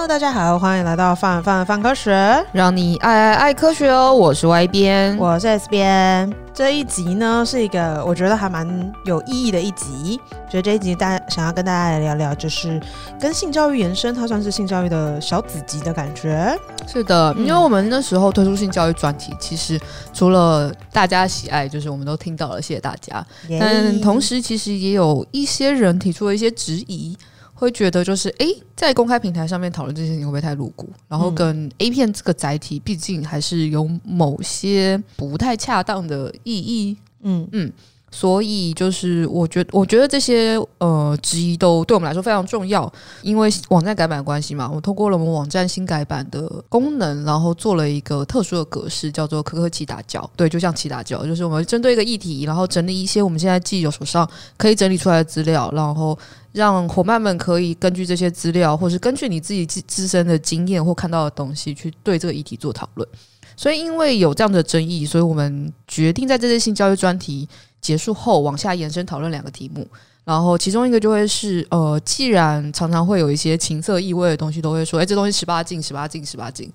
Hello，大家好，欢迎来到范范范科学，让你爱爱爱科学哦。我是 Y 编，我是 S 编。这一集呢是一个我觉得还蛮有意义的一集，所以这一集大家想要跟大家来聊聊，就是跟性教育延伸，它算是性教育的小子集的感觉。是的，因为我们那时候推出性教育专题，其实除了大家喜爱，就是我们都听到了，谢谢大家。但同时，其实也有一些人提出了一些质疑。会觉得就是哎，在公开平台上面讨论这些事情会不会太露骨？然后跟 A 片这个载体，毕竟还是有某些不太恰当的意义。嗯嗯。所以就是，我觉，我觉得这些呃质疑都对我们来说非常重要，因为网站改版的关系嘛，我通过了我们网站新改版的功能，然后做了一个特殊的格式，叫做“科科奇打教”。对，就像奇打教，就是我们针对一个议题，然后整理一些我们现在既有手上可以整理出来的资料，然后让伙伴们可以根据这些资料，或是根据你自己自自身的经验或看到的东西，去对这个议题做讨论。所以，因为有这样的争议，所以我们决定在这次性教育专题。结束后，往下延伸讨论两个题目，然后其中一个就会是，呃，既然常常会有一些情色意味的东西，都会说，哎，这东西十八禁，十八禁，十八禁。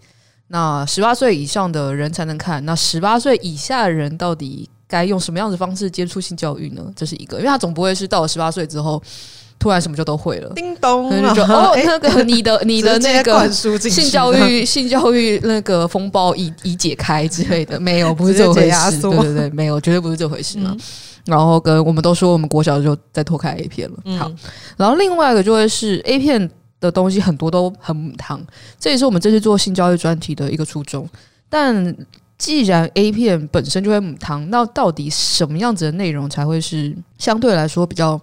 那十八岁以上的人才能看，那十八岁以下的人到底该用什么样的方式接触性教育呢？这是一个，因为他总不会是到了十八岁之后，突然什么就都会了。叮咚，就说哦，那个 你的你的那个性教育 性教育那个风暴已已解开之类的，没有，不是这回事。对对对，没有，绝对不是这回事嘛。嗯、然后跟我们都说，我们国小就在脱开 A 片了。嗯、好，然后另外一个就会是 A 片的东西很多都很母汤，这也是我们这次做性教育专题的一个初衷。但既然 A 片本身就会母汤，那到底什么样子的内容才会是相对来说比较？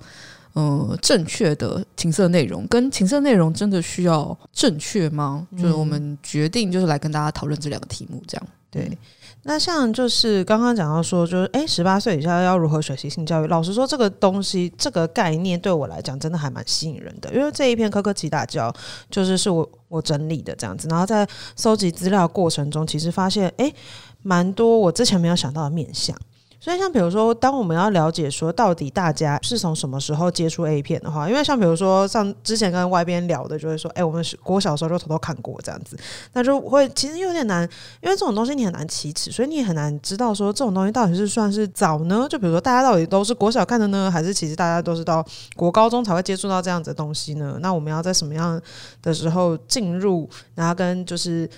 呃，正确的情色内容跟情色内容真的需要正确吗？嗯、就是我们决定就是来跟大家讨论这两个题目，这样对。那像就是刚刚讲到说，就是诶，十八岁以下要如何学习性教育？老实说，这个东西这个概念对我来讲真的还蛮吸引人的，因为这一篇科科奇大教就是是我我整理的这样子，然后在搜集资料过程中，其实发现诶，蛮多我之前没有想到的面向。所以，像比如说，当我们要了解说到底大家是从什么时候接触 A 片的话，因为像比如说，像之前跟外边聊的，就会说，哎、我们是国小时候就偷偷看过这样子，那就会其实有点难，因为这种东西你很难启齿，所以你也很难知道说这种东西到底是算是早呢？就比如说，大家到底都是国小看的呢，还是其实大家都是到国高中才会接触到这样子的东西呢？那我们要在什么样的时候进入，然后跟就是。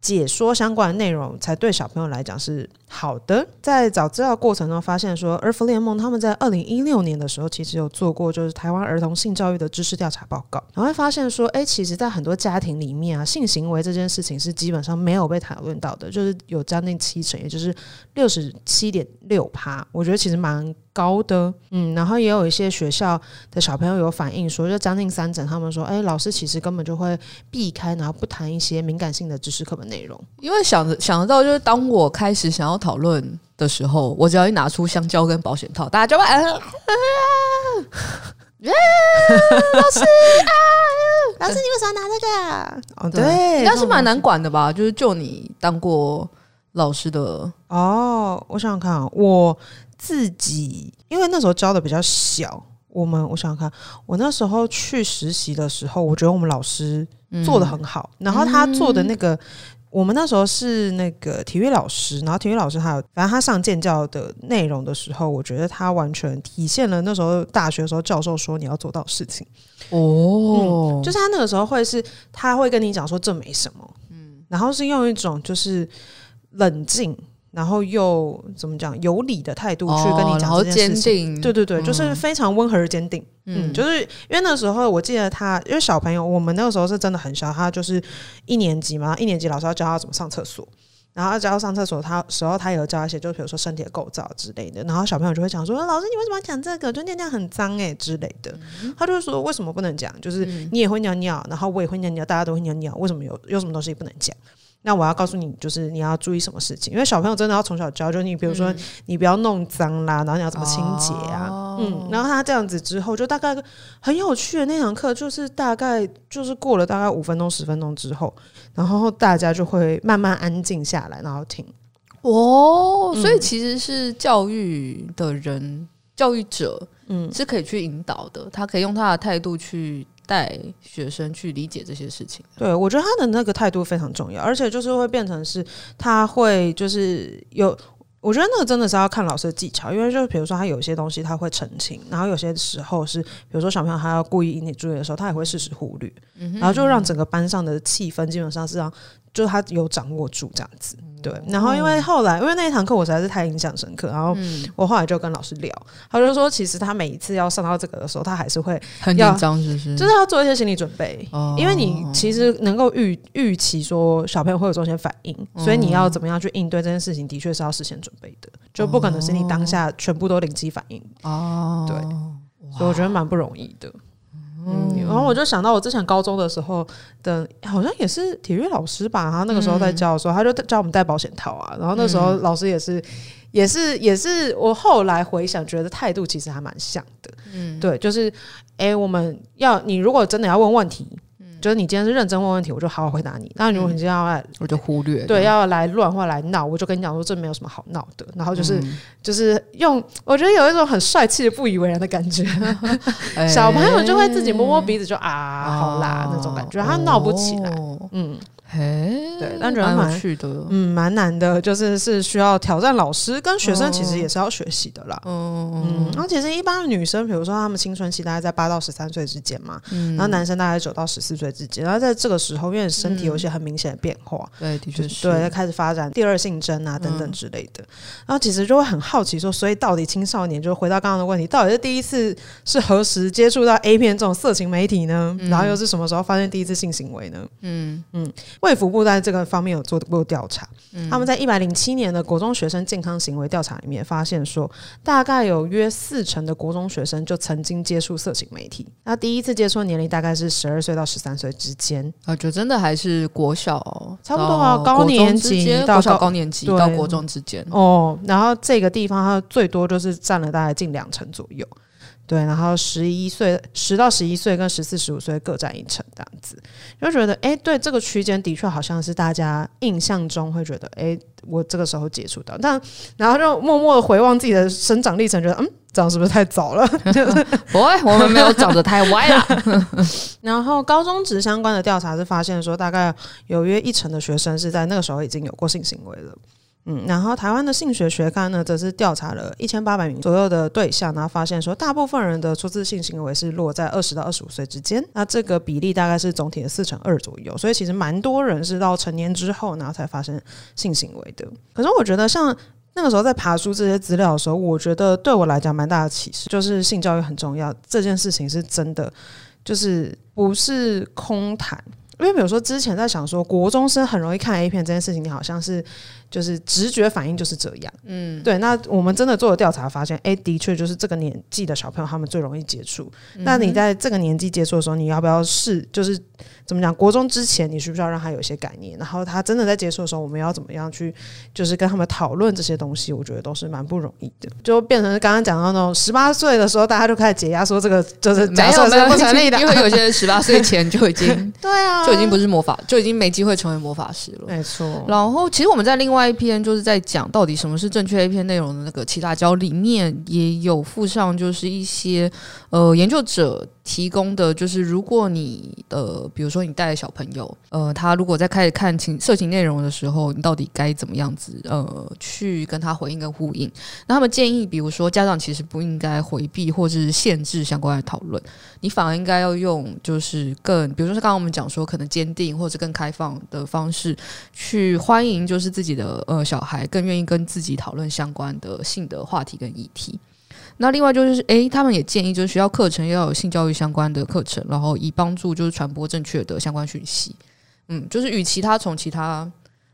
解说相关的内容才对小朋友来讲是好的。在找资料过程中发现说，儿福联盟他们在二零一六年的时候其实有做过就是台湾儿童性教育的知识调查报告，然后会发现说，哎，其实，在很多家庭里面啊，性行为这件事情是基本上没有被讨论到的，就是有将近七成，也就是六十七点六趴。我觉得其实蛮。高的，嗯，然后也有一些学校的小朋友有反映说，就将近三成，他们说，哎，老师其实根本就会避开，然后不谈一些敏感性的知识课本内容，因为想着想得到，就是当我开始想要讨论的时候，我只要一拿出香蕉跟保险套，大家就会，啊，老师啊，老师你为什么拿这个？哦，对，应该是蛮难管的吧？就是就你当过老师的哦，我想想看啊，我。自己，因为那时候教的比较小，我们我想想看，我那时候去实习的时候，我觉得我们老师做的很好，嗯、然后他做的那个，嗯、我们那时候是那个体育老师，然后体育老师他有，反正他上建教的内容的时候，我觉得他完全体现了那时候大学的时候教授说你要做到的事情。哦、嗯，就是他那个时候会是他会跟你讲说这没什么，嗯，然后是用一种就是冷静。然后又怎么讲有理的态度去跟你讲这件事情，哦、对对对，嗯、就是非常温和而坚定。嗯，就是因为那时候我记得他，因为小朋友我们那个时候是真的很小，他就是一年级嘛，一年级老师要教他怎么上厕所，然后教他上厕所，他时候他也有教一些，就比如说身体的构造之类的，然后小朋友就会讲说，老师你为什么要讲这个？就尿尿很脏哎之类的，嗯、他就会说为什么不能讲？就是你也会尿尿，然后我也会尿尿，大家都会尿尿，为什么有有什么东西不能讲？那我要告诉你，就是你要注意什么事情，因为小朋友真的要从小教，就你比如说你不要弄脏啦，然后你要怎么清洁啊，哦、嗯，然后他这样子之后，就大概很有趣的那堂课，就是大概就是过了大概五分钟十分钟之后，然后大家就会慢慢安静下来，然后听。哦，所以其实是教育的人，嗯、教育者，嗯，是可以去引导的，他可以用他的态度去。带学生去理解这些事情。对，我觉得他的那个态度非常重要，而且就是会变成是他会就是有。我觉得那个真的是要看老师的技巧，因为就是比如说他有些东西他会澄清，然后有些时候是比如说小朋友他要故意引你注意的时候，他也会适时忽略，嗯、哼然后就让整个班上的气氛基本上是让就是他有掌握住这样子。对，然后因为后来因为那一堂课我实在是太印象深刻，然后我后来就跟老师聊，他就说其实他每一次要上到这个的时候，他还是会很紧张，是不是？就是要做一些心理准备，因为你其实能够预预期说小朋友会有这些反应，所以你要怎么样去应对这件事情，的确是要事先准备的，就不可能是你当下全部都灵机反应哦。对，所以我觉得蛮不容易的。嗯，然后我就想到我之前高中的时候的，好像也是体育老师吧，他那个时候在教的时候，他就教我们戴保险套啊。然后那时候老师也是，也是，也是。我后来回想，觉得态度其实还蛮像的。嗯，对，就是，哎，我们要你如果真的要问问题。就是你今天是认真问问题，我就好好回答你。那如果你今天要来，我就忽略。对，要来乱或来闹，我就跟你讲说这没有什么好闹的。然后就是、嗯、就是用，我觉得有一种很帅气的不以为然的感觉。欸、小朋友就会自己摸摸鼻子就，就啊，好啦那种感觉，他闹不起来。嗯。嘿，对，但觉得蛮有趣的，嗯，蛮难的，就是是需要挑战老师跟学生，其实也是要学习的啦。嗯嗯，然后其实一般的女生，比如说她们青春期大概在八到十三岁之间嘛，嗯，然后男生大概九到十四岁之间，然后在这个时候，因为身体有一些很明显的变化，对，的确是，对，开始发展第二性征啊等等之类的，然后其实就会很好奇说，所以到底青少年就回到刚刚的问题，到底是第一次是何时接触到 A 片这种色情媒体呢？然后又是什么时候发生第一次性行为呢？嗯嗯。卫福部在这个方面有做过调查，嗯、他们在一百零七年的国中学生健康行为调查里面发现说，大概有约四成的国中学生就曾经接触色情媒体。那第一次接触的年龄大概是十二岁到十三岁之间，啊，就真的还是国小差不多啊，高年级到高年级到国中之间哦。然后这个地方它最多就是占了大概近两成左右。对，然后十一岁、十到十一岁跟十四、十五岁各占一成，这样子就觉得，哎，对这个区间的确好像是大家印象中会觉得，哎，我这个时候接触到，但然后就默默的回望自己的生长历程，觉得，嗯，长是不是太早了？不会，我们没有长得太歪了。然后高中职相关的调查是发现说，大概有约一成的学生是在那个时候已经有过性行为了。嗯，然后台湾的性学学刊呢，则是调查了一千八百名左右的对象，然后发现说，大部分人的初次性行为是落在二十到二十五岁之间，那这个比例大概是总体的四成二左右，所以其实蛮多人是到成年之后，然后才发生性行为的。可是我觉得，像那个时候在爬出这些资料的时候，我觉得对我来讲蛮大的启示，就是性教育很重要，这件事情是真的，就是不是空谈。因为比如说之前在想说，国中生很容易看 A 片这件事情，你好像是。就是直觉反应就是这样，嗯，对。那我们真的做了调查，发现，哎，的确就是这个年纪的小朋友他们最容易接触。嗯、那你在这个年纪接触的时候，你要不要试？就是怎么讲？国中之前，你需不需要让他有一些概念？然后他真的在接触的时候，我们要怎么样去，就是跟他们讨论这些东西？我觉得都是蛮不容易的。就变成刚刚讲到那种十八岁的时候，大家就开始解压，说这个就是假设是不成立的，因为有些人十八岁前就已经 对啊，就已经不是魔法，就已经没机会成为魔法师了。没错。然后，其实我们在另外。另外一篇就是在讲到底什么是正确 A 片内容的那个齐大教里面也有附上，就是一些呃研究者提供的，就是如果你呃比如说你带小朋友，呃他如果在开始看情色情内容的时候，你到底该怎么样子呃去跟他回应跟呼应？那他们建议，比如说家长其实不应该回避或是限制相关的讨论，你反而应该要用就是更比如说是刚刚我们讲说可能坚定或者更开放的方式去欢迎，就是自己的。呃，小孩更愿意跟自己讨论相关的性的话题跟议题。那另外就是，诶，他们也建议就是学校课程要有性教育相关的课程，然后以帮助就是传播正确的相关讯息。嗯，就是与其他从其他，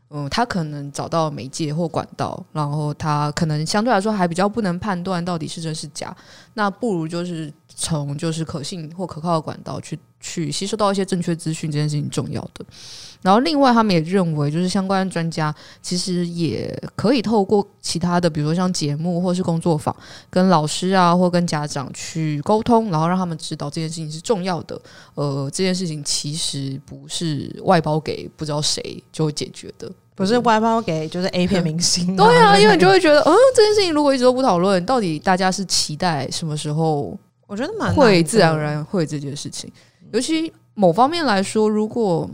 嗯，他可能找到媒介或管道，然后他可能相对来说还比较不能判断到底是真是假，那不如就是从就是可信或可靠的管道去去吸收到一些正确资讯，这件事情重要的。然后，另外他们也认为，就是相关的专家其实也可以透过其他的，比如说像节目或是工作坊，跟老师啊或跟家长去沟通，然后让他们知道这件事情是重要的。呃，这件事情其实不是外包给不知道谁就会解决的，不是外包给就是 A 片明星。对啊，因为你就会觉得，嗯，这件事情如果一直都不讨论，到底大家是期待什么时候？我觉得蛮会自然而然会这件事情。尤其某方面来说，如果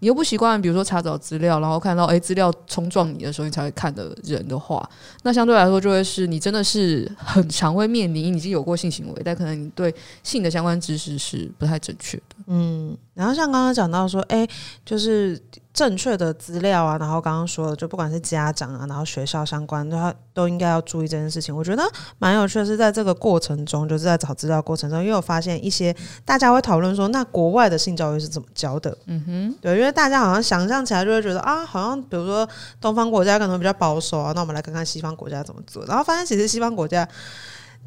你又不习惯，比如说查找资料，然后看到诶资料冲撞你的时候，你才会看的人的话，那相对来说就会是你真的是很常会面临你已经有过性行为，但可能你对性的相关知识是不太正确的。嗯，然后像刚刚讲到说，哎，就是。正确的资料啊，然后刚刚说的，就不管是家长啊，然后学校相关，他都应该要注意这件事情。我觉得蛮有趣的是，在这个过程中，就是在找资料过程中，又有发现一些大家会讨论说，那国外的性教育是怎么教的？嗯哼，对，因为大家好像想象起来就会觉得啊，好像比如说东方国家可能比较保守啊，那我们来看看西方国家怎么做，然后发现其实西方国家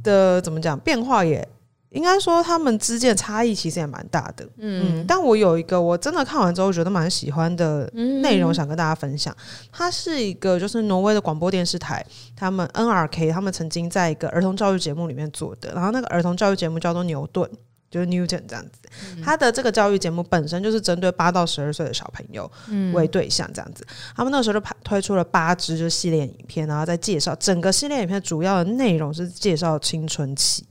的怎么讲变化也。应该说，他们之间的差异其实也蛮大的，嗯，嗯，但我有一个我真的看完之后觉得蛮喜欢的内容，想跟大家分享。它是一个就是挪威的广播电视台，他们 NRK 他们曾经在一个儿童教育节目里面做的，然后那个儿童教育节目叫做牛顿，就是 Newton 这样子。他的这个教育节目本身就是针对八到十二岁的小朋友为对象这样子。他们那个时候就推出了八支就是系列影片，然后再介绍整个系列影片主要的内容是介绍青春期。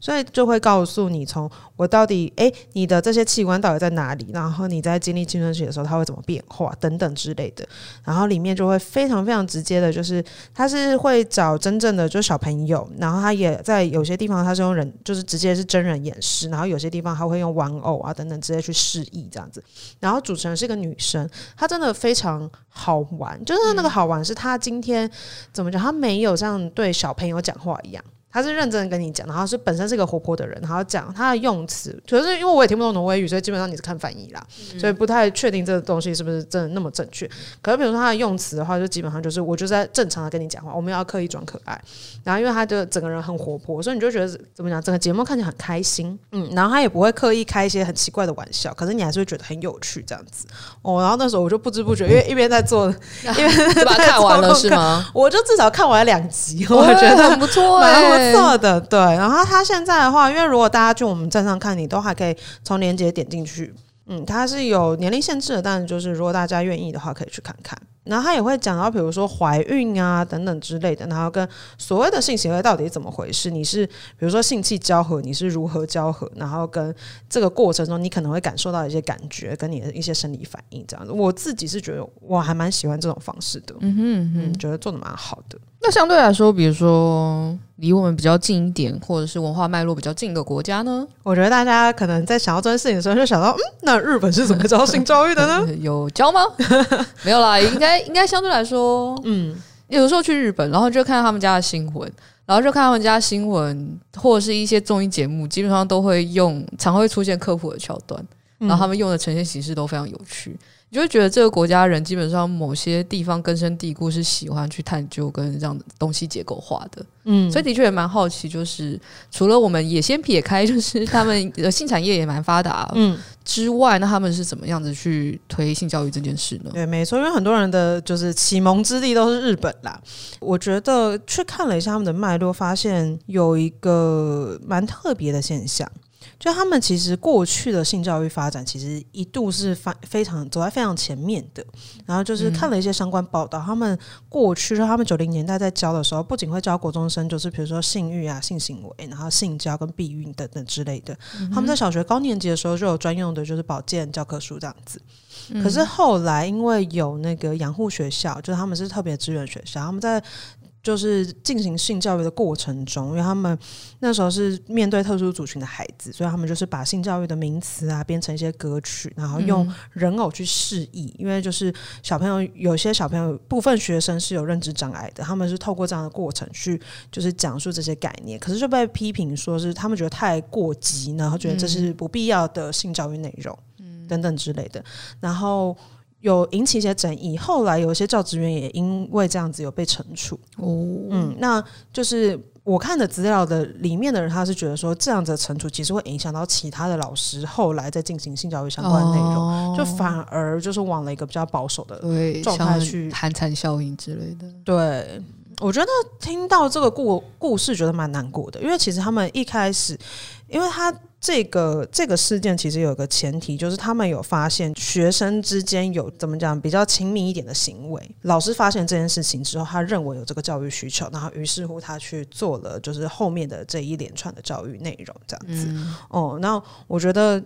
所以就会告诉你，从我到底诶，你的这些器官到底在哪里？然后你在经历青春期的时候，它会怎么变化等等之类的。然后里面就会非常非常直接的，就是他是会找真正的就是小朋友，然后他也在有些地方他是用人，就是直接是真人演示，然后有些地方他会用玩偶啊等等直接去示意这样子。然后主持人是一个女生，她真的非常好玩，就是那个好玩是她今天怎么讲，她没有像对小朋友讲话一样。他是认真的跟你讲，然后是本身是一个活泼的人，然后讲他的用词，可是因为我也听不懂挪威语，所以基本上你是看翻译啦，嗯、所以不太确定这个东西是不是真的那么正确。可是比如说他的用词的话，就基本上就是我就在正常的跟你讲话，我们要刻意装可爱。然后因为他的整个人很活泼，所以你就觉得怎么讲，整个节目看起来很开心，嗯，然后他也不会刻意开一些很奇怪的玩笑，可是你还是会觉得很有趣这样子。哦，然后那时候我就不知不觉，因为一边在做，一边就把它看完了是吗？我就至少看完了两集，我觉得 很不错，错的。对，然后他现在的话，因为如果大家去我们站上看，你都还可以从链接点进去。嗯，它是有年龄限制的，但是就是如果大家愿意的话，可以去看看。然后他也会讲到，比如说怀孕啊等等之类的，然后跟所谓的性行为到底怎么回事？你是比如说性器交合，你是如何交合？然后跟这个过程中，你可能会感受到一些感觉，跟你的一些生理反应这样子。我自己是觉得我还蛮喜欢这种方式的，嗯哼嗯哼，觉得做的蛮好的。那相对来说，比如说离我们比较近一点，或者是文化脉络比较近的国家呢？我觉得大家可能在想要这件事情的时候，就想到，嗯，那日本是怎么教 性教育的呢？有教吗？没有啦，应该应该相对来说，嗯，有时候去日本，然后就看到他们家的新闻，然后就看他们家新闻或者是一些综艺节目，基本上都会用，常会出现科普的桥段，然后他们用的呈现形式都非常有趣。你就会觉得这个国家人基本上某些地方根深蒂固是喜欢去探究跟这样的东西结构化的，嗯，所以的确也蛮好奇，就是除了我们也先撇开，就是他们的性产业也蛮发达，嗯，之外，那他们是怎么样子去推性教育这件事呢？对，没错，因为很多人的就是启蒙之地都是日本啦。我觉得去看了一下他们的脉络，发现有一个蛮特别的现象。就他们其实过去的性教育发展，其实一度是非非常走在非常前面的。然后就是看了一些相关报道，嗯、他们过去说他们九零年代在教的时候，不仅会教国中生，就是比如说性欲啊、性行为，然后性交跟避孕等等之类的。嗯、他们在小学高年级的时候就有专用的，就是保健教科书这样子。嗯、可是后来因为有那个养护学校，就是他们是特别支援学校，他们在。就是进行性教育的过程中，因为他们那时候是面对特殊族群的孩子，所以他们就是把性教育的名词啊编成一些歌曲，然后用人偶去示意。因为就是小朋友有些小朋友部分学生是有认知障碍的，他们是透过这样的过程去就是讲述这些概念，可是就被批评说是他们觉得太过激，然后觉得这是不必要的性教育内容，等等之类的，然后。有引起一些争议，后来有一些教职员也因为这样子有被惩处。哦，嗯，那就是我看的资料的里面的人，他是觉得说这样子的惩处其实会影响到其他的老师后来在进行性教育相关的内容，哦、就反而就是往了一个比较保守的状态去寒蝉效应之类的。对，我觉得听到这个故故事觉得蛮难过的，因为其实他们一开始，因为他。这个这个事件其实有个前提，就是他们有发现学生之间有怎么讲比较亲密一点的行为。老师发现这件事情之后，他认为有这个教育需求，然后于是乎他去做了就是后面的这一连串的教育内容，这样子。嗯、哦，那我觉得。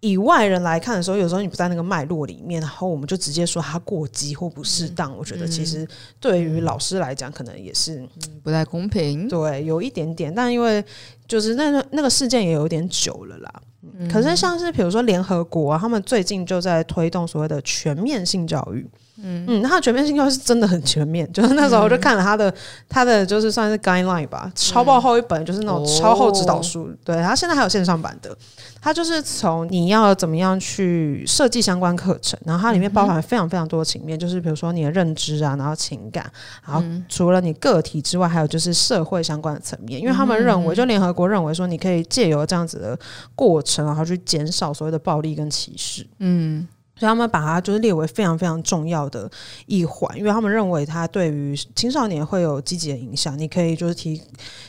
以外人来看的时候，有时候你不在那个脉络里面，然后我们就直接说他过激或不适当。嗯、我觉得其实对于老师来讲，可能也是不太公平。对，有一点点，但因为就是那个那个事件也有点久了啦。嗯、可是像是比如说联合国啊，他们最近就在推动所谓的全面性教育。嗯嗯，他的全面性教育是真的很全面，就是那时候我就看了他的、嗯、他的就是算是 guideline 吧，超爆厚一本，就是那种超厚指导书。嗯、对，他现在还有线上版的。它就是从你要怎么样去设计相关课程，然后它里面包含非常非常多的层面，就是比如说你的认知啊，然后情感，然后除了你个体之外，还有就是社会相关的层面，因为他们认为，就联合国认为说，你可以借由这样子的过程，然后去减少所谓的暴力跟歧视。嗯。所以他们把它就是列为非常非常重要的一环，因为他们认为它对于青少年会有积极的影响。你可以就是提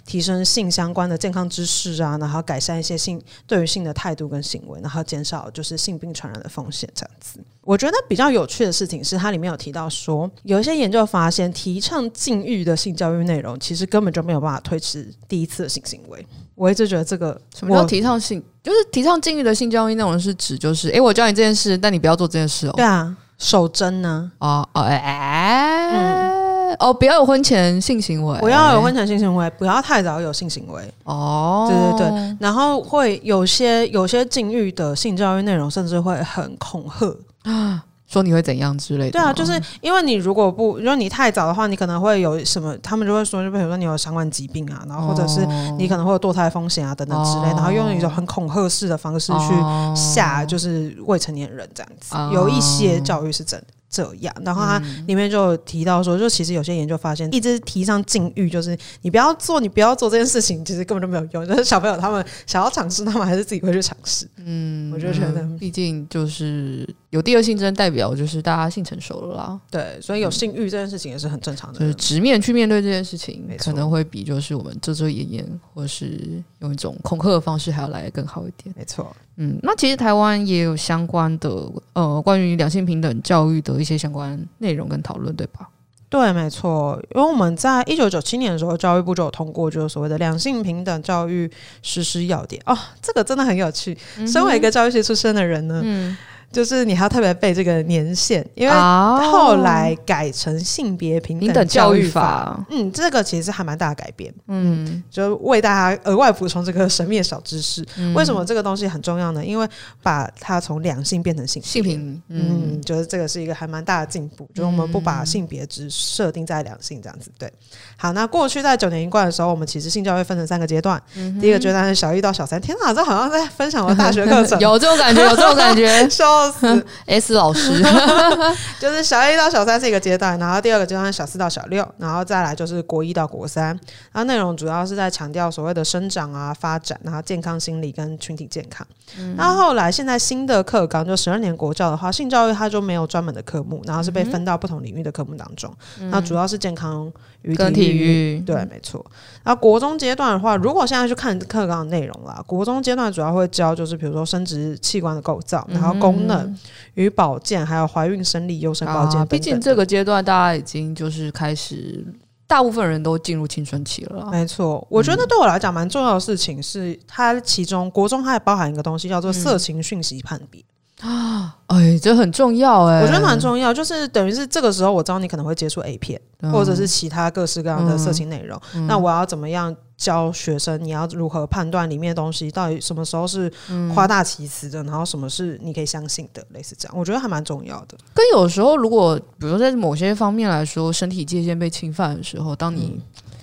提升性相关的健康知识啊，然后改善一些性对于性的态度跟行为，然后减少就是性病传染的风险。这样子，我觉得比较有趣的事情是，它里面有提到说，有一些研究发现，提倡禁欲的性教育内容，其实根本就没有办法推迟第一次的性行为。我一直觉得这个什么叫提倡性，就是提倡禁欲的性教育内容是指就是，哎、欸，我教你这件事，但你不要做这件事哦。对啊，守贞呢？哦哦哎哎，嗯、哦，不要有婚前性行为，不要有婚前性行为，不要太早有性行为。哦，对对对，然后会有些有些禁欲的性教育内容，甚至会很恐吓啊。说你会怎样之类的？对啊，就是因为你如果不，如果你太早的话，你可能会有什么？他们就会说，就比如说你有相关疾病啊，然后或者是你可能会有堕胎风险啊等等之类，然后用一种很恐吓式的方式去吓，就是未成年人这样子，有一些教育是真的。这样，然后他里面就提到说，就其实有些研究发现，一直提倡禁欲，就是你不要做，你不要做这件事情，其实根本就没有用。就是小朋友他们想要尝试，他们还是自己会去尝试。嗯，我就觉得，毕竟就是有第二性征，代表就是大家性成熟了啦。对，所以有性欲这件事情也是很正常的。就是直面去面对这件事情，可能会比就是我们遮遮掩掩，或是用一种恐吓的方式还要来得更好一点。没错。嗯，那其实台湾也有相关的呃，关于两性平等教育的一些相关内容跟讨论，对吧？对，没错。因为我们在一九九七年的时候，教育部就有通过，就是所谓的两性平等教育实施要点。哦，这个真的很有趣。身为一个教育系出身的人呢，嗯。就是你还要特别背这个年限，因为后来改成性别平等教育法。嗯，这个其实还蛮大的改变。嗯，就为大家额外补充这个神秘的小知识。为什么这个东西很重要呢？因为把它从两性变成性性平，嗯，就是这个是一个还蛮大的进步。就是我们不把性别只设定在两性这样子。对，好，那过去在九年一贯的时候，我们其实性教育分成三个阶段。第一个阶段是小一到小三。天哪，这好像在分享我大学课程，有这种感觉，有这种感觉。是 S 老师，就是小一到小三是一个阶段，然后第二个阶段是小四到小六，然后再来就是国一到国三。然后内容主要是在强调所谓的生长啊、发展，然后健康心理跟群体健康。嗯、然后后来现在新的课纲就十二年国教的话，性教育它就没有专门的科目，然后是被分到不同领域的科目当中。嗯、那主要是健康与体育，对，没错。然后国中阶段的话，如果现在去看课纲的内容啦，国中阶段主要会教就是比如说生殖器官的构造，然后功能。嗯与保健，还有怀孕、生理、优生保健。毕竟这个阶段，大家已经就是开始，大部分人都进入青春期了。没错，我觉得对我来讲蛮重要的事情是，它其中国中它还包含一个东西叫做色情讯息判别啊。哎，这很重要哎，我觉得蛮重要，就是等于是这个时候，我知道你可能会接触 A 片，或者是其他各式各样的色情内容，那我要怎么样？教学生你要如何判断里面的东西到底什么时候是夸大其词的，嗯、然后什么是你可以相信的，类似这样，我觉得还蛮重要的。跟有时候，如果比如说在某些方面来说，身体界限被侵犯的时候，当你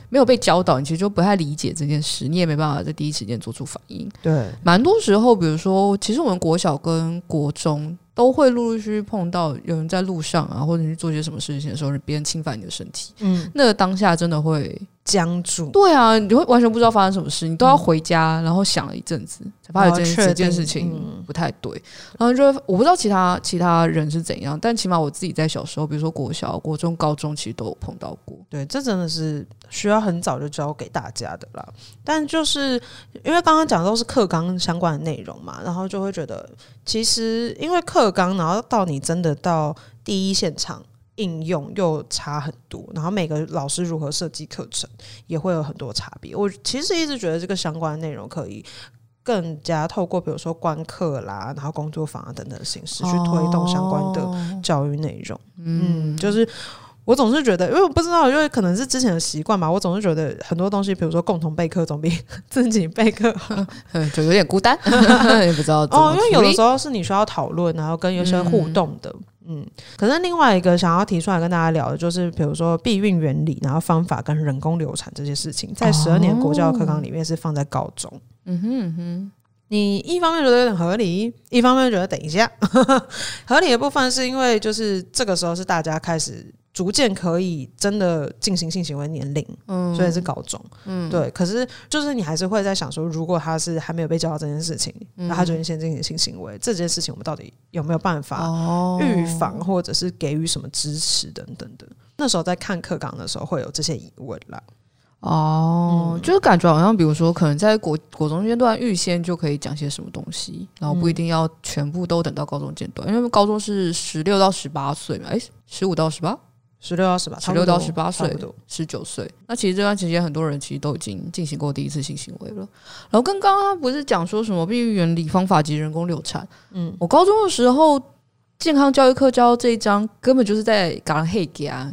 没有被教导，你其实就不太理解这件事，你也没办法在第一时间做出反应。对，蛮多时候，比如说，其实我们国小跟国中都会陆陆续续碰到有人在路上啊，或者去做些什么事情的时候，别人侵犯你的身体，嗯，那个当下真的会僵住。对啊，你会完全不知道发生什么事，你都要回家，嗯、然后想了一阵子，才发现这件事情不太对。嗯、然后就我不知道其他其他人是怎样，但起码我自己在小时候，比如说国小、国中、高中，其实都有碰到过。对，这真的是需要很早就教给大家的啦。但就是因为刚刚讲的都是课纲相关的内容嘛，然后就会觉得。其实，因为课纲，然后到你真的到第一现场应用又差很多，然后每个老师如何设计课程也会有很多差别。我其实一直觉得这个相关的内容可以更加透过比如说观课啦，然后工作坊啊等等的形式去推动相关的教育内容。哦、嗯，就是。我总是觉得，因为我不知道，因为可能是之前的习惯吧。我总是觉得很多东西，比如说共同备课，总比 自己备课好，就有点孤单，也不知道哦。因为有的时候是你需要讨论，然后跟有些互动的，嗯，嗯。可是另外一个想要提出来跟大家聊的，就是比如说避孕原理，然后方法跟人工流产这些事情，在十二年国教课纲里面是放在高中。嗯哼嗯哼。你一方面觉得有点合理，一方面觉得等一下，合理的部分是因为就是这个时候是大家开始。逐渐可以真的进行性行为年龄，嗯，所以是高中，嗯，对。可是就是你还是会在想说，如果他是还没有被教到这件事情，那、嗯、他就先进行性行为，这件事情我们到底有没有办法预防，或者是给予什么支持等等的？那时候在看课纲的时候会有这些疑问啦。哦，嗯、就是感觉好像，比如说，可能在国国中阶段预先就可以讲些什么东西，然后不一定要全部都等到高中阶段，因为高中是十六到十八岁嘛，哎，十五到十八。十六到十八，十六到十八岁，十九岁。那其实这段期间，很多人其实都已经进行过第一次性行为了。然后跟刚刚不是讲说什么避孕原理、方法及人工流产？嗯，我高中的时候健康教育课教这一章，根本就是在搞黑家，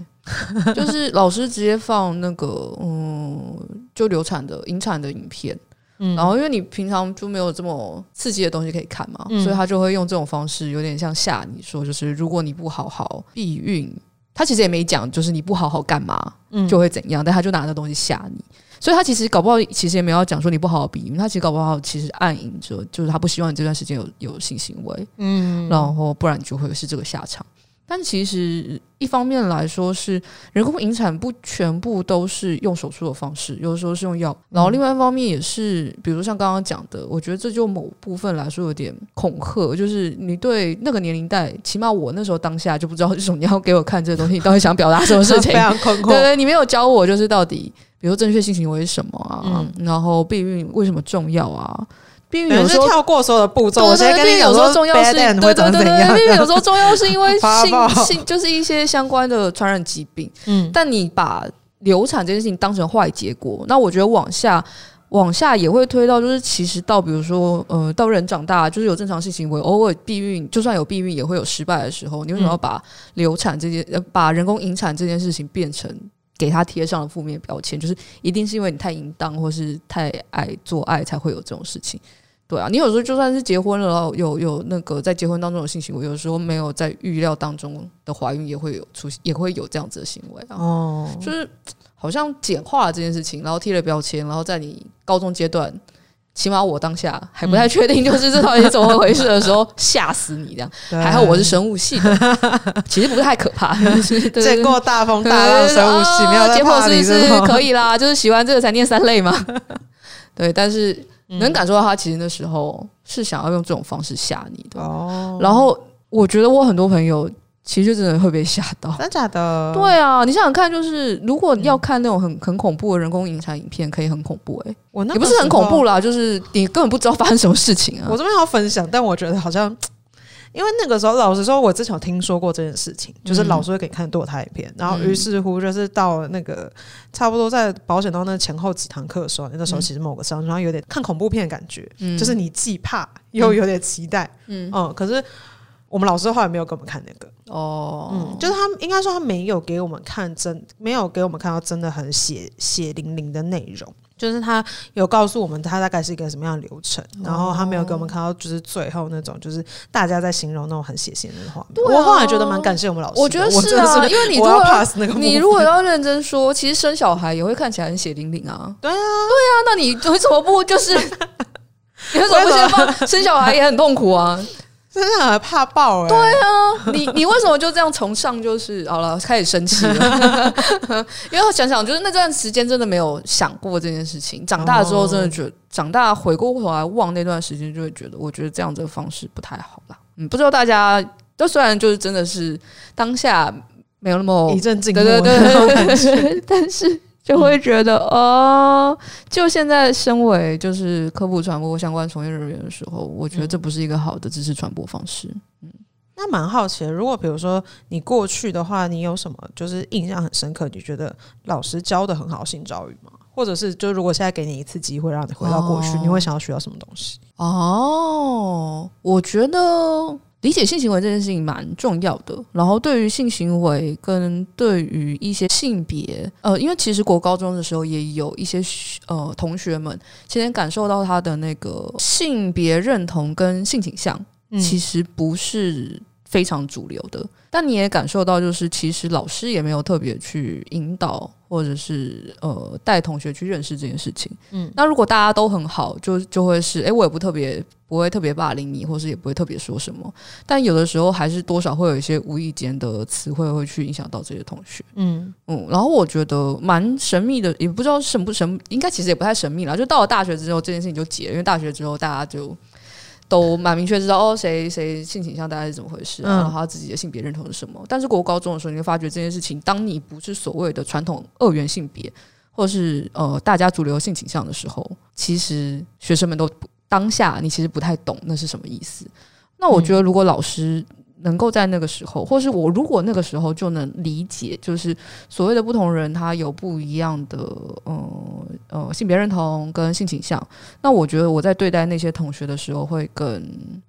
就是老师直接放那个嗯，就流产的、引产的影片。嗯，然后因为你平常就没有这么刺激的东西可以看嘛，嗯、所以他就会用这种方式，有点像吓你说，就是如果你不好好避孕。他其实也没讲，就是你不好好干嘛，就会怎样，嗯、但他就拿那东西吓你，所以他其实搞不好，其实也没有讲说你不好好避孕，他其实搞不好，其实暗影着，就是他不希望你这段时间有有性行为，嗯，然后不然你就会是这个下场。但其实一方面来说是人工引产不全部都是用手术的方式，有的时候是用药。然后另外一方面也是，比如像刚刚讲的，我觉得这就某部分来说有点恐吓，就是你对那个年龄代，起码我那时候当下就不知道这种你要给我看这个东西，你到底想表达什么事 情？非常恐吓。对对，你没有教我，就是到底，比如说正确性行为是什么啊？嗯、然后避孕为什么重要啊？避孕有时候跳过所有的步骤，我先跟你讲说重要是，对对对对，避孕有时候重要是因为 性性就是一些相关的传染疾病，嗯，但你把流产这件事情当成坏结果，那我觉得往下往下也会推到，就是其实到比如说呃，到人长大就是有正常性行为，偶尔避孕就算有避孕也会有失败的时候，你为什么要把流产这件呃把人工引产这件事情变成给他贴上了负面标签，就是一定是因为你太淫荡或是太爱做爱才会有这种事情。对啊，你有时候就算是结婚了，有有那个在结婚当中有性行为，有时候没有在预料当中的怀孕也会有出现，也会有这样子的行为啊。哦，就是好像简化了这件事情，然后贴了标签，然后在你高中阶段，起码我当下还不太确定，就是这到底是怎么回事的时候，吓死你这样。对还好我是生物系的，其实不是太可怕。见过大风大浪生物系，没有结果是是可以啦，就是喜欢这个才念三类嘛。对，但是。能感受到他其实那时候是想要用这种方式吓你的，哦。然后我觉得我很多朋友其实就真的会被吓到，真的假的？对啊，你想想看，就是如果要看那种很很恐怖的人工引产影片，可以很恐怖哎，我那也不是很恐怖啦，就是你根本不知道发生什么事情啊。我这边要分享，但我觉得好像。因为那个时候，老实说，我之前有听说过这件事情，就是老师会给你看堕胎影片，嗯、然后于是乎就是到那个差不多在保险到那前后几堂课的时候，那个时候其实某个上，然后有点看恐怖片的感觉，嗯、就是你既怕又有点期待，嗯，嗯，可是我们老师后来没有给我们看那个，哦，嗯，就是他应该说他没有给我们看真，没有给我们看到真的很血血淋淋的内容。就是他有告诉我们，他大概是一个什么样的流程，然后他没有给我们看到，就是最后那种，就是大家在形容那种很血腥的画面。我后来觉得蛮感谢我们老师，我觉得是啊，因为你如果你如果要认真说，其实生小孩也会看起来很血淋淋啊。对啊，对啊，那你为什么不就是？你为什么不先放生小孩也很痛苦啊？真的很怕爆哎、欸！对啊，你你为什么就这样从上就是好了开始生气了？因为我想想，就是那段时间真的没有想过这件事情。长大之后，真的觉得、哦、长大回过头来望那段时间，就会觉得我觉得这样子的方式不太好啦。嗯，不知道大家都虽然就是真的是当下没有那么一阵静默，对对对，对，但是。就会觉得哦，就现在身为就是科普传播相关从业人员的时候，我觉得这不是一个好的知识传播方式。嗯，那蛮好奇的，如果比如说你过去的话，你有什么就是印象很深刻？你觉得老师教的很好性教育吗？或者是就如果现在给你一次机会让你回到过去，哦，你会想要学到什么东西？哦，我觉得。理解性行为这件事情蛮重要的，然后对于性行为跟对于一些性别，呃，因为其实国高中的时候也有一些呃同学们，其实感受到他的那个性别认同跟性倾向，其实不是非常主流的。但你也感受到，就是其实老师也没有特别去引导，或者是呃带同学去认识这件事情。嗯，那如果大家都很好，就就会是，哎，我也不特别不会特别霸凌你，或是也不会特别说什么。但有的时候还是多少会有一些无意间的词汇会去影响到这些同学。嗯嗯，然后我觉得蛮神秘的，也不知道神不神，应该其实也不太神秘了。就到了大学之后，这件事情就解了，因为大学之后大家就。都蛮明确知道哦，谁谁性倾向大概是怎么回事啊，然后他自己的性别认同是什么。但是国高中的时候，你会发觉这件事情，当你不是所谓的传统二元性别，或是呃大家主流性倾向的时候，其实学生们都当下你其实不太懂那是什么意思。那我觉得如果老师。能够在那个时候，或是我如果那个时候就能理解，就是所谓的不同人，他有不一样的呃呃性别认同跟性倾向，那我觉得我在对待那些同学的时候会更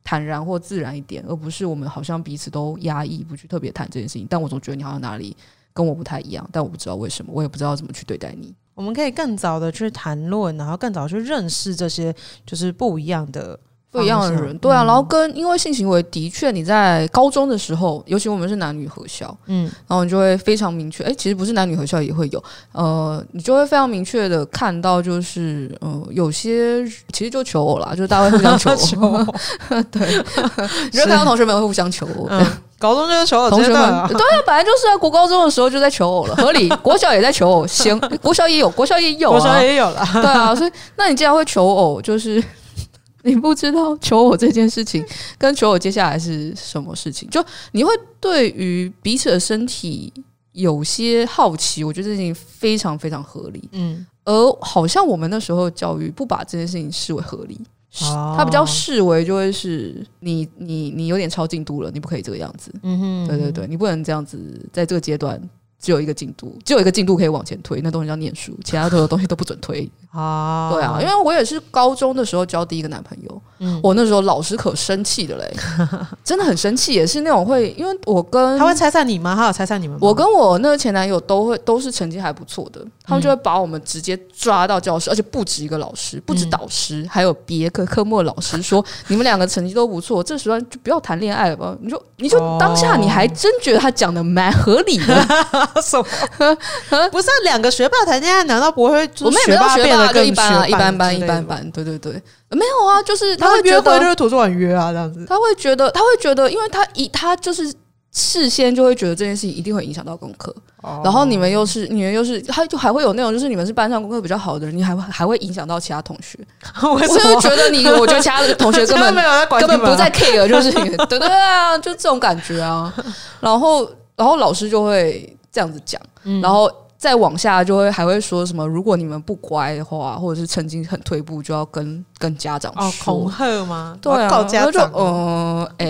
坦然或自然一点，而不是我们好像彼此都压抑不去特别谈这件事情。但我总觉得你好像哪里跟我不太一样，但我不知道为什么，我也不知道怎么去对待你。我们可以更早的去谈论，然后更早去认识这些就是不一样的。不一样的人，对啊，然后跟因为性行为的确你在高中的时候，尤其我们是男女合校，嗯，然后你就会非常明确，哎，其实不是男女合校也会有，呃，你就会非常明确的看到，就是呃，有些其实就求偶啦，就是大家会互相求偶，对，你就看到同学们会互相求偶，嗯，高中就是求偶，同学们对啊，本来就是啊，国高中的时候就在求偶了，合理，国小也在求偶，行，国小也有，国小也有，国小也有了，对啊，所以那你既然会求偶，就是。你不知道求我这件事情跟求我接下来是什么事情，就你会对于彼此的身体有些好奇，我觉得这件事情非常非常合理。嗯，而好像我们那时候教育不把这件事情视为合理，他比较视为就会是你你你有点超进度了，你不可以这个样子。嗯哼，对对对，你不能这样子，在这个阶段只有一个进度，只有一个进度可以往前推，那东西叫念书，其他的东西都不准推。啊，对啊，因为我也是高中的时候交第一个男朋友，嗯，我那时候老师可生气的嘞，真的很生气，也是那种会，因为我跟他会拆散你吗？他有拆散你们吗？我跟我那个前男友都会都是成绩还不错的，他们就会把我们直接抓到教室，而且不止一个老师，不止导师，还有别科科目的老师说，你们两个成绩都不错，这时候就不要谈恋爱了吧？你说，你就当下你还真觉得他讲的蛮合理的，什么？不是两个学霸谈恋爱，难道不会我们也没有学霸变？就一般啊，一般般，一般般。对对对，没有啊，就是他会约会就是图书馆约啊，这样子。他会觉得，他会觉得，因为他一他就是事先就会觉得这件事情一定会影响到功课。哦。然后你们又是你们又是，他就还会有那种，就是你们是班上功课比较好的人，你还会还会影响到其他同学。我就觉得你，我觉得其他的同学根本 没有在管，根本不在 care，就是对对对啊，就这种感觉啊。然后然后老师就会这样子讲，然后。再往下就会还会说什么？如果你们不乖的话，或者是曾经很退步，就要跟跟家长说。哦，恐吓吗？对啊，告家长。嗯，哎、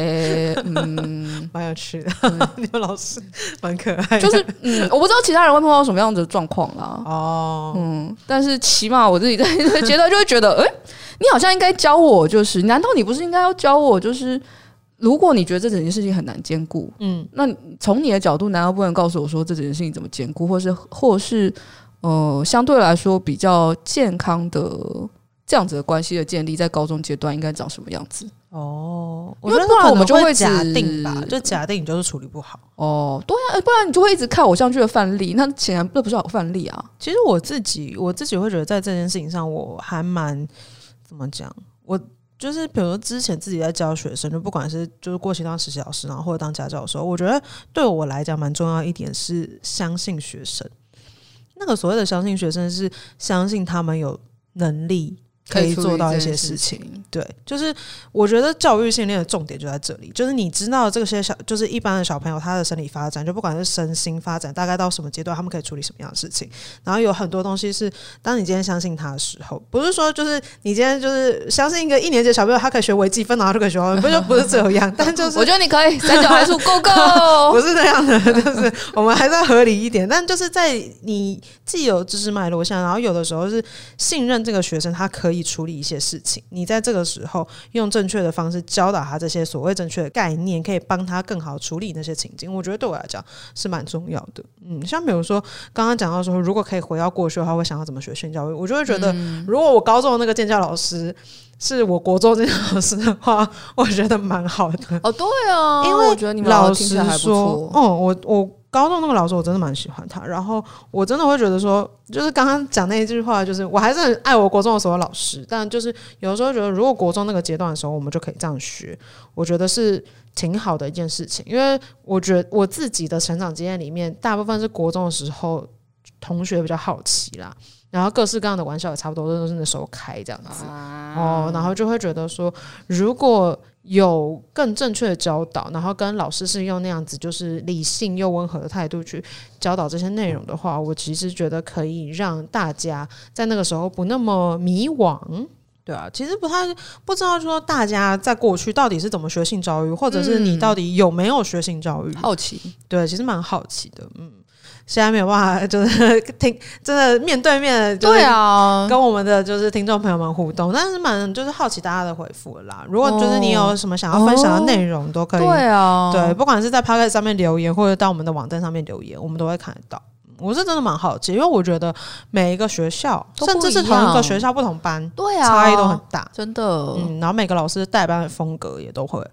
呃，嗯，蛮有趣的，你们老师 蛮可爱的。就是嗯，我不知道其他人会碰到什么样的状况啦。哦，嗯，但是起码我自己在这个阶段就会觉得，哎、欸，你好像应该教我，就是难道你不是应该要教我，就是？如果你觉得这整件事情很难兼顾，嗯，那从你的角度，难道不能告诉我说这整件事情怎么兼顾，或是或是呃相对来说比较健康的这样子的关系的建立，在高中阶段应该长什么样子？哦，因为不然我们就会假定吧，就假定你就是处理不好。哦，对啊，不然你就会一直看偶像剧的范例，那显然那不是好范例啊。其实我自己我自己会觉得，在这件事情上，我还蛮怎么讲我。就是比如说之前自己在教学生，就不管是就是过去当实习老师，然后或者当家教的时候，我觉得对我来讲蛮重要一点是相信学生。那个所谓的相信学生，是相信他们有能力。可以做到一些事情，对，就是我觉得教育训练的重点就在这里，就是你知道这些小，就是一般的小朋友他的生理发展，就不管是身心发展，大概到什么阶段，他们可以处理什么样的事情。然后有很多东西是，当你今天相信他的时候，不是说就是你今天就是相信一个一年级的小朋友，他可以学微积分，然后就可以学，不就不是这样，但就 是我觉得你可以三角函数，Go Go，不是这样的，就是我们还是要合理一点，但就是在你既有知识脉络下，然后有的时候是信任这个学生，他可以。处理一些事情，你在这个时候用正确的方式教导他这些所谓正确的概念，可以帮他更好处理那些情境。我觉得对我来讲是蛮重要的。嗯，像比如说刚刚讲到说，如果可以回到过去的话，会想要怎么学性教育？我就会觉得，如果我高中的那个建教老师是我国中建教老师的话，我觉得蛮好的。哦，对啊，因为我觉得你们老师说，哦，我我。高中那个老师我真的蛮喜欢他，然后我真的会觉得说，就是刚刚讲那一句话，就是我还是很爱我国中的所有老师，但就是有时候觉得，如果国中那个阶段的时候，我们就可以这样学，我觉得是挺好的一件事情，因为我觉得我自己的成长经验里面，大部分是国中的时候同学比较好奇啦，然后各式各样的玩笑也差不多都是那时候开这样子哦，然后就会觉得说，如果。有更正确的教导，然后跟老师是用那样子就是理性又温和的态度去教导这些内容的话，我其实觉得可以让大家在那个时候不那么迷惘。对啊，其实不太不知道说大家在过去到底是怎么学性教育，或者是你到底有没有学性教育？嗯，好奇，对，其实蛮好奇的，嗯。现在没有办法，就是听真的面对面，对啊，跟我们的就是听众朋友们互动，但是蛮就是好奇大家的回复啦。如果就是你有什么想要分享的内容，都可以，对啊，对，不管是在 Podcast 上面留言，或者到我们的网站上面留言，我们都会看得到。我是真的蛮好奇，因为我觉得每一个学校，甚至是同一个学校不同班，对啊，差异都很大，真的。嗯，然后每个老师带班的风格也都会。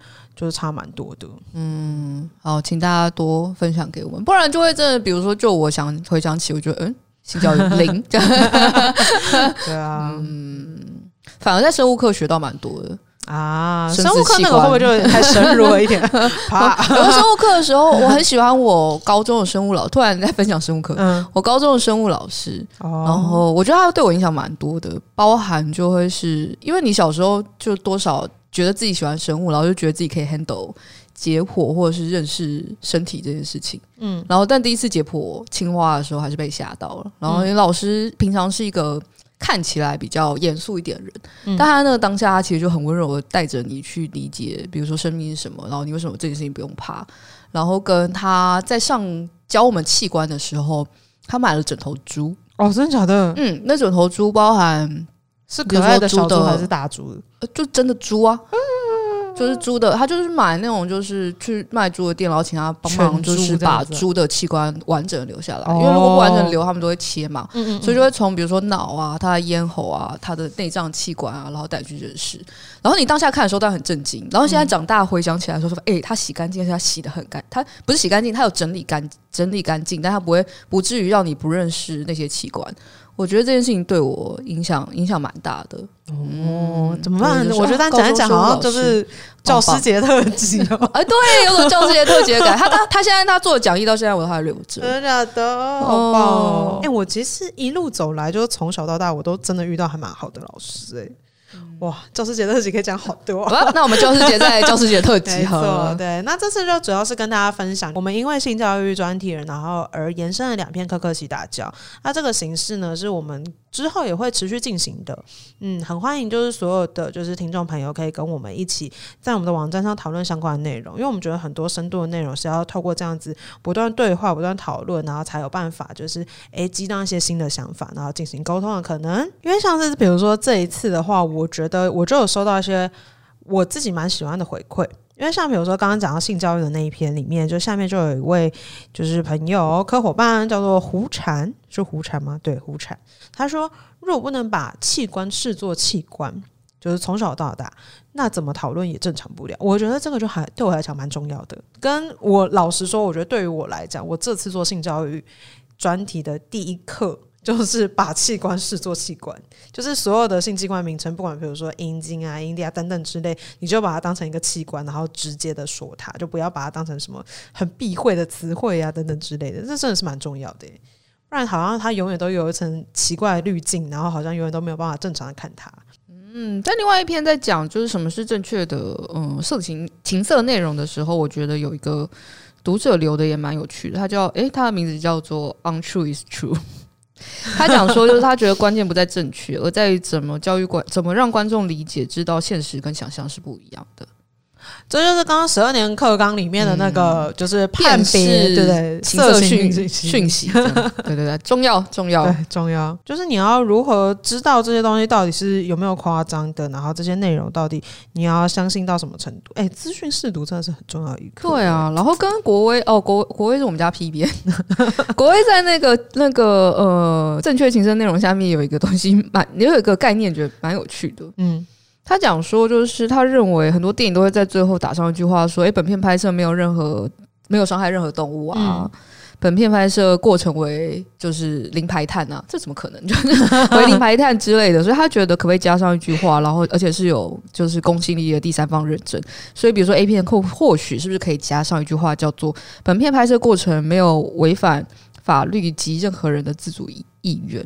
就是差蛮多的，嗯，好，请大家多分享给我们，不然就会真的，比如说，就我想回想起，我觉得，嗯，性教育零，对啊，嗯，反而在生物课学到蛮多的啊，生物课那个会不会就太深入了一点？怕。有的生物课的时候，我很喜欢我高中的生物老，突然在分享生物课，嗯，我高中的生物老师，哦、然后我觉得他对我影响蛮多的，包含就会是因为你小时候就多少。觉得自己喜欢生物，然后就觉得自己可以 handle 解剖或者是认识身体这件事情。嗯，然后但第一次解剖青蛙的时候，还是被吓到了。然后你老师平常是一个看起来比较严肃一点的人，嗯、但他那个当下，他其实就很温柔的带着你去理解，比如说生命是什么，然后你为什么这件事情不用怕。然后跟他在上教我们器官的时候，他买了整头猪。哦，真的假的？嗯，那整头猪包含是可爱的小猪还是大猪？就真的猪啊，就是猪的，他就是买那种，就是去卖猪的店，然后请他帮忙，就是把猪的器官完整的留下来。因为如果不完整留，他们都会切嘛，所以就会从比如说脑啊、他的咽喉啊、他的内脏器官啊，然后带去认识。然后你当下看的时候，当然很震惊。然后现在长大回想起来说说，哎，他洗干净，而且他洗的很干，他不是洗干净，他有整理干整理干净，但他不会不至于让你不认识那些器官。我觉得这件事情对我影响影响蛮大的。哦，怎么办？我觉得讲一讲好像就是教师节特 辑哦。哎，对，有种教师节特辑的感觉。他他他现在他做的讲义到现在我都还留着。真的假的？好棒哦！哎，我其实一路走来，就是从小到大，我都真的遇到还蛮好的老师哎。哇，教师节特辑可以讲好多。那我们教师节在教师节特辑 哈。对，那这次就主要是跟大家分享，我们因为性教育专题，然后而延伸了两篇科科习大教。那这个形式呢，是我们之后也会持续进行的。嗯，很欢迎就是所有的就是听众朋友可以跟我们一起在我们的网站上讨论相关的内容，因为我们觉得很多深度的内容是要透过这样子不断对话、不断讨论，然后才有办法就是诶激荡一些新的想法，然后进行沟通的可能。因为像是比如说这一次的话，我觉得。的我就有收到一些我自己蛮喜欢的回馈，因为像比如说刚刚讲到性教育的那一篇里面，就下面就有一位就是朋友科伙伴叫做胡禅，是胡禅吗？对，胡禅，他说如果不能把器官视作器官，就是从小到大，那怎么讨论也正常不了。我觉得这个就还对我来讲蛮重要的。跟我老实说，我觉得对于我来讲，我这次做性教育专题的第一课。就是把器官视作器官，就是所有的性器官名称，不管比如说阴茎啊、阴蒂啊等等之类，你就把它当成一个器官，然后直接的说它，就不要把它当成什么很避讳的词汇啊等等之类的，这真的是蛮重要的，不然好像它永远都有一层奇怪的滤镜，然后好像永远都没有办法正常的看它。嗯，在另外一篇在讲就是什么是正确的嗯色情情色内容的时候，我觉得有一个读者留的也蛮有趣的，他叫诶，他的名字叫做 Untrue is True。他讲说，就是他觉得关键不在正确，而在于怎么教育观，怎么让观众理解，知道现实跟想象是不一样的。这就是刚刚十二年课纲里面的那个，嗯、就是判别，对 对，对，色讯讯息，对对对，重要重要对重要，就是你要如何知道这些东西到底是有没有夸张的，然后这些内容到底你要相信到什么程度？哎，资讯识读真的是很重要一课。对啊，然后跟国威哦，国国威是我们家 PB，，国威在那个那个呃正确情色内容下面有一个东西蛮，有一个概念，觉得蛮有趣的，嗯。他讲说，就是他认为很多电影都会在最后打上一句话，说：“诶，本片拍摄没有任何没有伤害任何动物啊，嗯、本片拍摄过程为就是零排碳啊，这怎么可能？就 是为零排碳之类的。”所以他觉得可不可以加上一句话，然后而且是有就是公信力的第三方认证。所以比如说 A 片或或许是不是可以加上一句话，叫做“本片拍摄过程没有违反法律及任何人的自主意意愿”。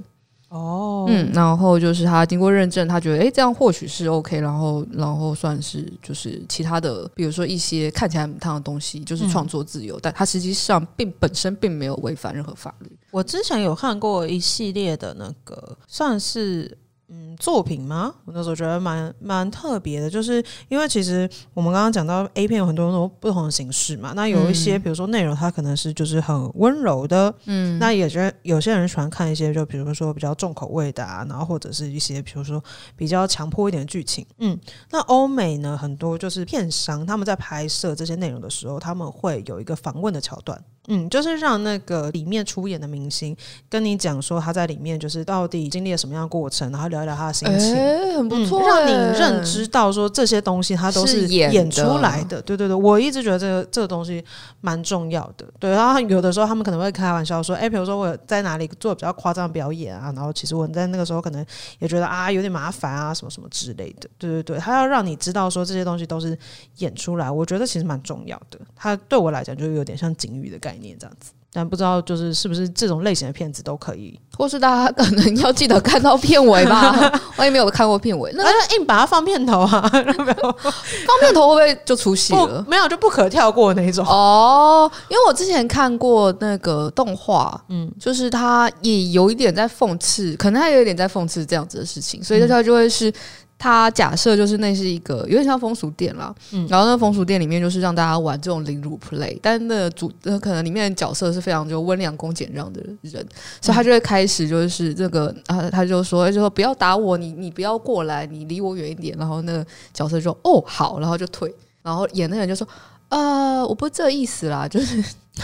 哦，嗯，然后就是他经过认证，他觉得诶，这样或许是 OK，然后然后算是就是其他的，比如说一些看起来很烫的东西，就是创作自由，嗯、但他实际上并本身并没有违反任何法律。我之前有看过一系列的那个，算是。嗯，作品吗？我那时候觉得蛮蛮特别的，就是因为其实我们刚刚讲到 A 片有很多种不同的形式嘛。那有一些，比如说内容，它可能是就是很温柔的，嗯，那也觉得有些人喜欢看一些，就比如说比较重口味的啊，然后或者是一些比如说比较强迫一点的剧情。嗯，那欧美呢，很多就是片商他们在拍摄这些内容的时候，他们会有一个访问的桥段。嗯，就是让那个里面出演的明星跟你讲说他在里面就是到底经历了什么样的过程，然后聊一聊他的心情，欸、很不错、嗯，让你认知到说这些东西他都是演出来的。的对对对，我一直觉得这个这个东西蛮重要的。对，然后有的时候他们可能会开玩笑说，哎、欸，比如说我在哪里做比较夸张的表演啊，然后其实我在那个时候可能也觉得啊有点麻烦啊什么什么之类的。对对对，他要让你知道说这些东西都是演出来，我觉得其实蛮重要的。他对我来讲就有点像警语的概念。念这样子，但不知道就是是不是这种类型的片子都可以，或是大家可能要记得看到片尾吧。我也没有看过片尾，那就硬把它放片头啊！放片头会不会就出戏了？没有，就不可跳过那种哦。因为我之前看过那个动画，嗯，就是他也有一点在讽刺，可能他有一点在讽刺这样子的事情，所以他就会是。他假设就是那是一个有点像风俗店啦，嗯，然后那风俗店里面就是让大家玩这种凌辱 play，但那主那可能里面的角色是非常就温良恭俭让的人，嗯，所以他就会开始就是这个啊，他就说就说不要打我，你你不要过来，你离我远一点，然后那个角色就说哦好，然后就退，然后演的人就说呃我不是这意思啦，就是。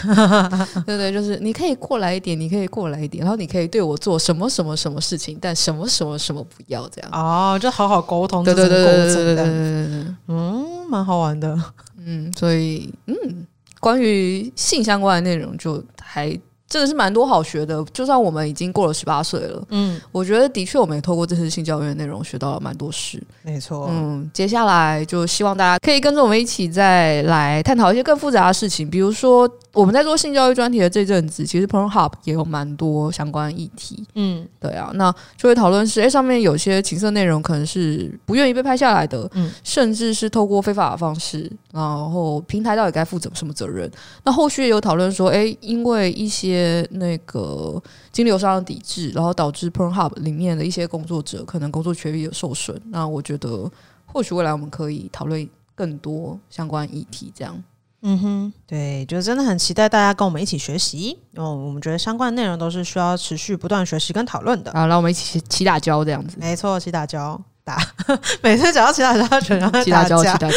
对对，就是你可以过来一点，你可以过来一点，然后你可以对我做什么什么什么事情，但什么什么什么不要这样哦，就好好沟通，对对对对对对对对，嗯，蛮好玩的，嗯，所以嗯，关于性相关的内容就还。真的是蛮多好学的，就算我们已经过了十八岁了，嗯，我觉得的确我们也透过这次性教育的内容学到了蛮多事，没错，嗯，接下来就希望大家可以跟着我们一起再来探讨一些更复杂的事情，比如说我们在做性教育专题的这阵子，其实 Pornhub 也有蛮多相关议题，嗯，对啊，那就会讨论是，哎，上面有些情色内容可能是不愿意被拍下来的，嗯，甚至是透过非法的方式，然后平台到底该负责什么责任？那后续也有讨论说，哎，因为一些那个金流上的抵制，然后导致 Pornhub 里面的一些工作者可能工作权益有受损。那我觉得，或许未来我们可以讨论更多相关议题。这样，嗯哼，对，就真的很期待大家跟我们一起学习。哦，我们觉得相关的内容都是需要持续不断学习跟讨论的。啊，让我们一起起打交这样子。没错，起打交。打，每次讲到骑大交，全场在打架。齐打交，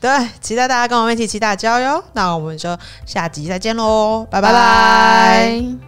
对，期待大家跟我们一起骑大交哟。那我们就下集再见喽，拜拜。拜拜。